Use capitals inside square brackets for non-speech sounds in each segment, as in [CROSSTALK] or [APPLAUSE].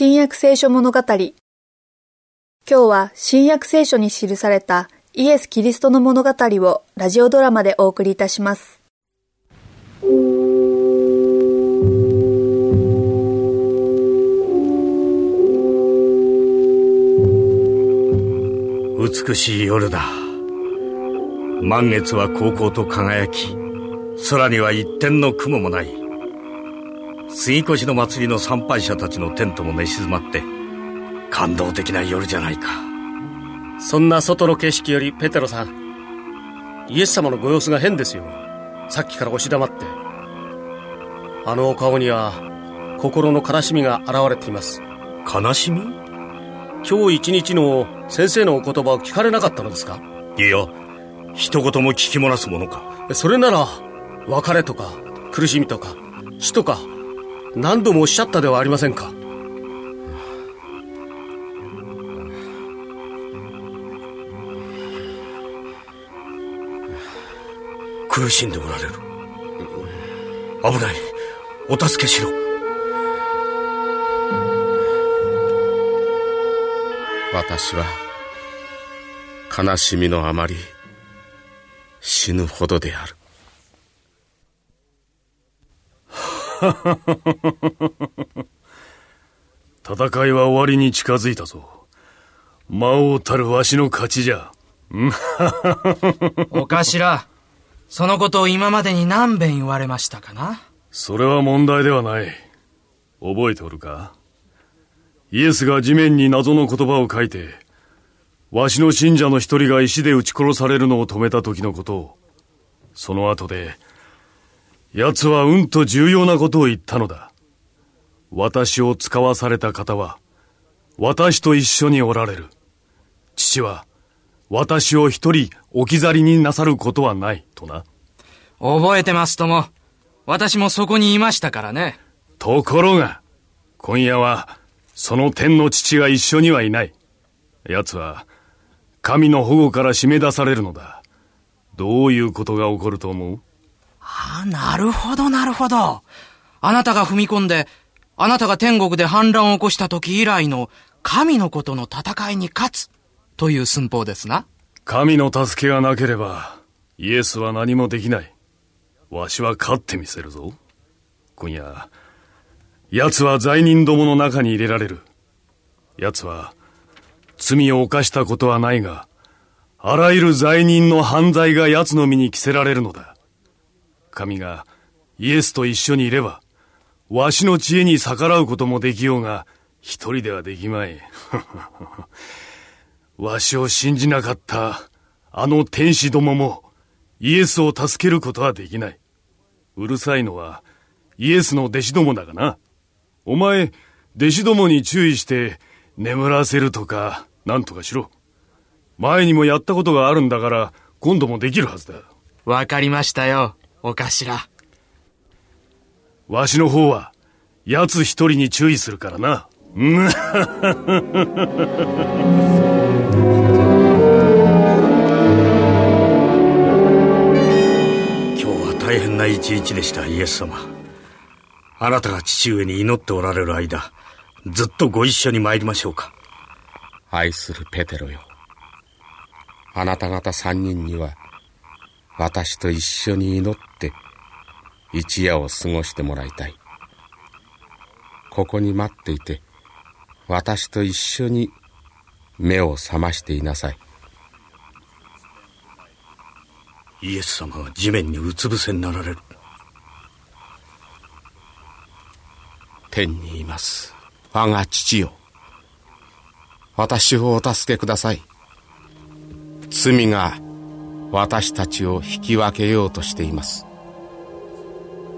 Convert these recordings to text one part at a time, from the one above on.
新約聖書物語。今日は新約聖書に記されたイエス・キリストの物語をラジオドラマでお送りいたします。美しい夜だ。満月は高校と輝き、空には一点の雲もない。杉越の祭りの参拝者たちのテントも寝静まって、感動的な夜じゃないか。そんな外の景色よりペテロさん、イエス様のご様子が変ですよ。さっきから押し黙って。あのお顔には、心の悲しみが現れています。悲しみ？今日一日の先生のお言葉を聞かれなかったのですか？いや、一言も聞き漏らすものか。それなら、別れとか、苦しみとか、死とか、何度もおっしゃったではありませんか？苦しんでおられる。危ない。お助けしろ。私は悲しみのあまり死ぬほどである。[LAUGHS] 戦いは終わりに近づいたぞ。魔王たるわしの勝ちじゃ。[LAUGHS] お頭、そのことを今までに何遍言われましたかな？それは問題ではない。覚えておるか？イエスが地面に謎の言葉を書いて、わしの信者の一人が石で撃ち殺されるのを止めた時のことを、その後で、奴はうんと重要なことを言ったのだ。私を使わされた方は、私と一緒におられる。父は、私を一人置き去りになさることはない、とな。覚えてますとも。私もそこにいましたからね。ところが、今夜は、その天の父が一緒にはいない。奴は、神の保護から締め出されるのだ。どういうことが起こると思う？ああ、なるほど、なるほど。あなたが踏み込んで、あなたが天国で反乱を起こした時以来の神のことの戦いに勝つという寸法ですな。神の助けがなければ、イエスは何もできない。わしは勝ってみせるぞ。今夜、奴は罪人どもの中に入れられる。奴は、罪を犯したことはないが、あらゆる罪人の犯罪が奴の身に着せられるのだ。神がイエスと一緒にいれば、わしの知恵に逆らうこともできようが、一人ではできまい。[LAUGHS] わしを信じなかったあの天使どももイエスを助けることはできない。うるさいのはイエスの弟子どもだがな。お前、弟子どもに注意して眠らせるとか、なんとかしろ。前にもやったことがあるんだから、今度もできるはずだ。わかりましたよ。お頭。わしの方は、奴一人に注意するからな。[LAUGHS] 今日は大変な一日でしたイエス様あなたが父上に祈っておられる間ずっとご一緒に参りましょうか愛するペテロよあなた方三人には私と一緒に祈って一夜を過ごしてもらいたい。ここに待っていて私と一緒に目を覚ましていなさい。イエス様が地面にうつ伏せになられる。天にいます。我が父よ私をお助けください。罪が私たちを引き分けようとしています。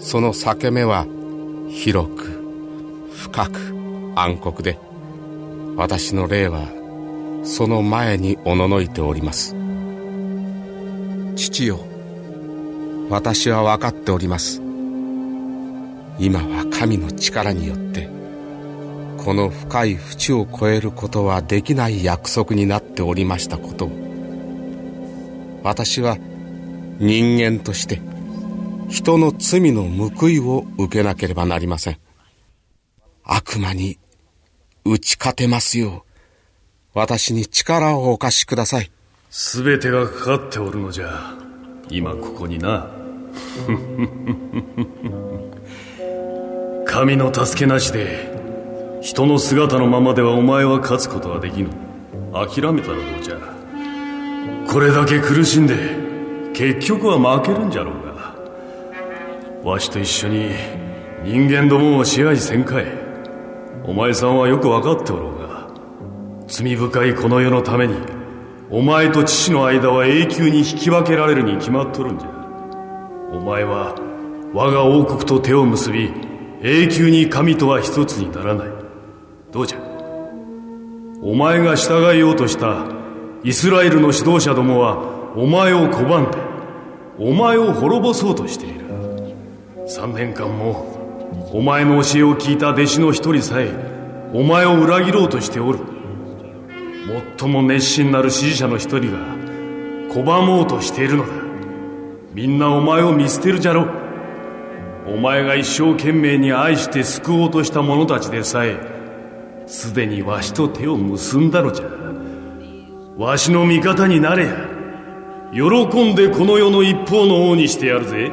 その裂け目は広く深く暗黒で私の霊はその前におののいております。父よ私は分かっております。今は神の力によってこの深い淵を越えることはできない約束になっておりましたことを。私は人間として人の罪の報いを受けなければなりません悪魔に打ち勝てますよう、私に力をお貸しください。すべてがかかっておるのじゃ。今ここにな。[LAUGHS] 神の助けなしで、人の姿のままではお前は勝つことはできぬ。諦めたらどうじゃ。これだけ苦しんで、結局は負けるんじゃろうが。わしと一緒に人間どもを支配せんかい。お前さんはよく分かっておろうが、罪深いこの世のために、お前と父の間は永久に引き分けられるに決まっとるんじゃ。お前は我が王国と手を結び、永久に神とは一つにならない。どうじゃ？お前が従いようとしたイスラエルの指導者どもはお前を拒んで、お前を滅ぼそうとしている。三年間もお前の教えを聞いた弟子の一人さえお前を裏切ろうとしておる。最も熱心なる支持者の一人が拒もうとしているのだ。みんなお前を見捨てるじゃろ。お前が一生懸命に愛して救おうとした者たちでさえ、すでにわしと手を結んだのじゃ。わしの味方になれや。喜んでこの世の一方の王にしてやるぜ。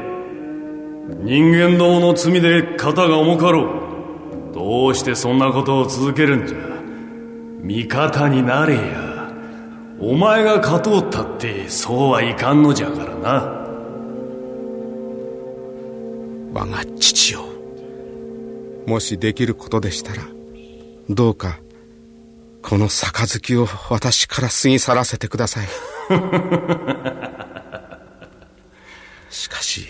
人間どもの罪で肩が重かろう。どうしてそんなことを続けるんじゃ。味方になれや。お前が勝とうったってそうはいかんのじゃからな。我が父よもしできることでしたらどうかこの杯を私から過ぎ去らせてください [LAUGHS] しかし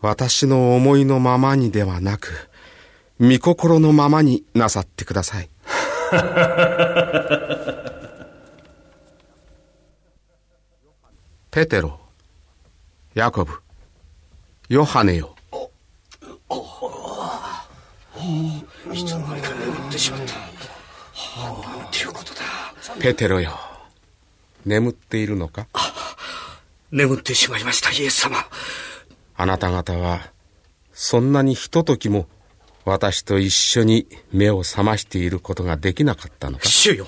私の思いのままにではなく御心のままになさってください [LAUGHS] ペテロヤコブヨハネよいつの間にか眠ってしまった。なんていうことだ。ペテロよ眠っているのか？眠ってしまいました、イエス様。あなた方はそんなにひとときも私と一緒に目を覚ましていることができなかったのか？主よ、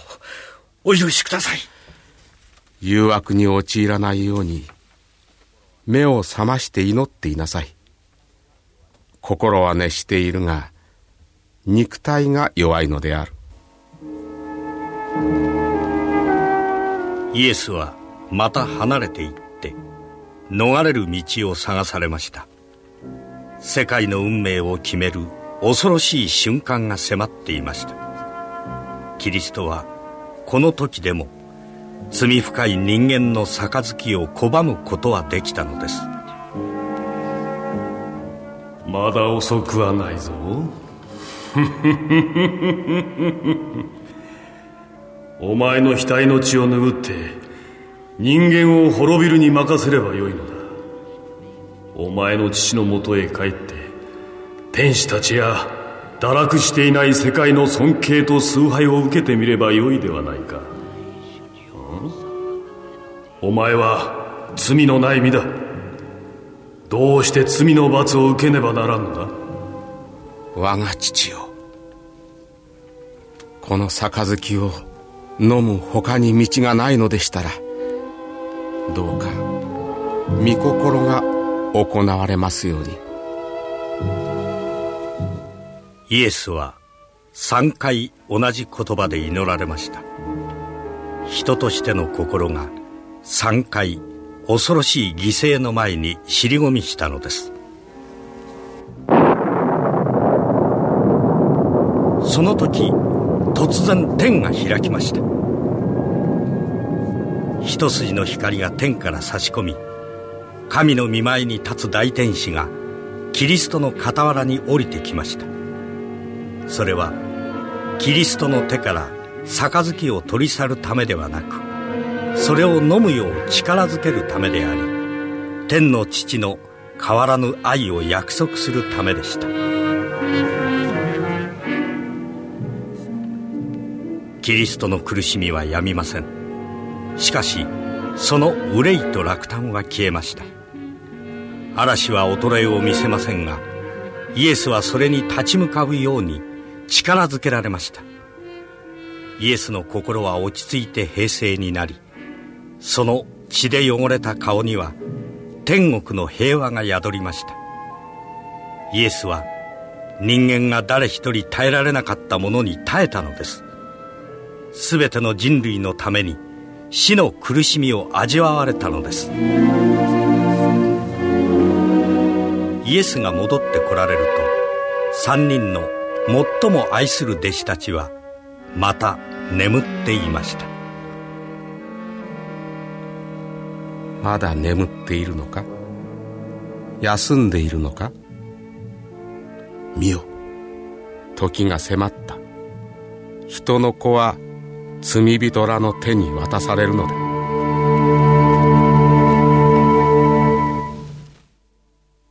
お許しください。誘惑に陥らないように目を覚まして祈っていなさい心は熱しているが肉体が弱いのであるイエスはまた離れていって逃れる道を探されました。世界の運命を決める恐ろしい瞬間が迫っていました。キリストはこの時でも罪深い人間の杯を拒むことはできたのです。まだ遅くはないぞ。お前の額の血を拭って人間を滅びるに任せればよいのだ。お前の父のもとへ帰って天使たちや堕落していない世界の尊敬と崇拝を受けてみればよいではないか。お前は罪のない身だ。どうして罪の罰を受けねばならんのだ？我が父よ。この杯を飲む他に道がないのでしたらどうか御心が行われますように。イエスは3回同じ言葉で祈られました。人としての心が3回恐ろしい犠牲の前に尻込みしたのです。その時突然天が開きました。一筋の光が天から差し込み神の見舞いに立つ大天使がキリストの傍らに降りてきました。それはキリストの手から杯を取り去るためではなくそれを飲むよう力づけるためであり天の父の変わらぬ愛を約束するためでした。キリストの苦しみはやみません。しかしその憂いと落胆は消えました。嵐は衰えを見せませんがイエスはそれに立ち向かうように力づけられました。イエスの心は落ち着いて平静になりその血で汚れた顔には天国の平和が宿りました。イエスは人間が誰一人耐えられなかったものに耐えたのです。全ての人類のために死の苦しみを味わわれたのです。イエスが戻ってこられると3人の最も愛する弟子たちはまた眠っていました。まだ眠っているのか？休んでいるのか？見よ。時が迫った。人の子は罪人らの手に渡されるので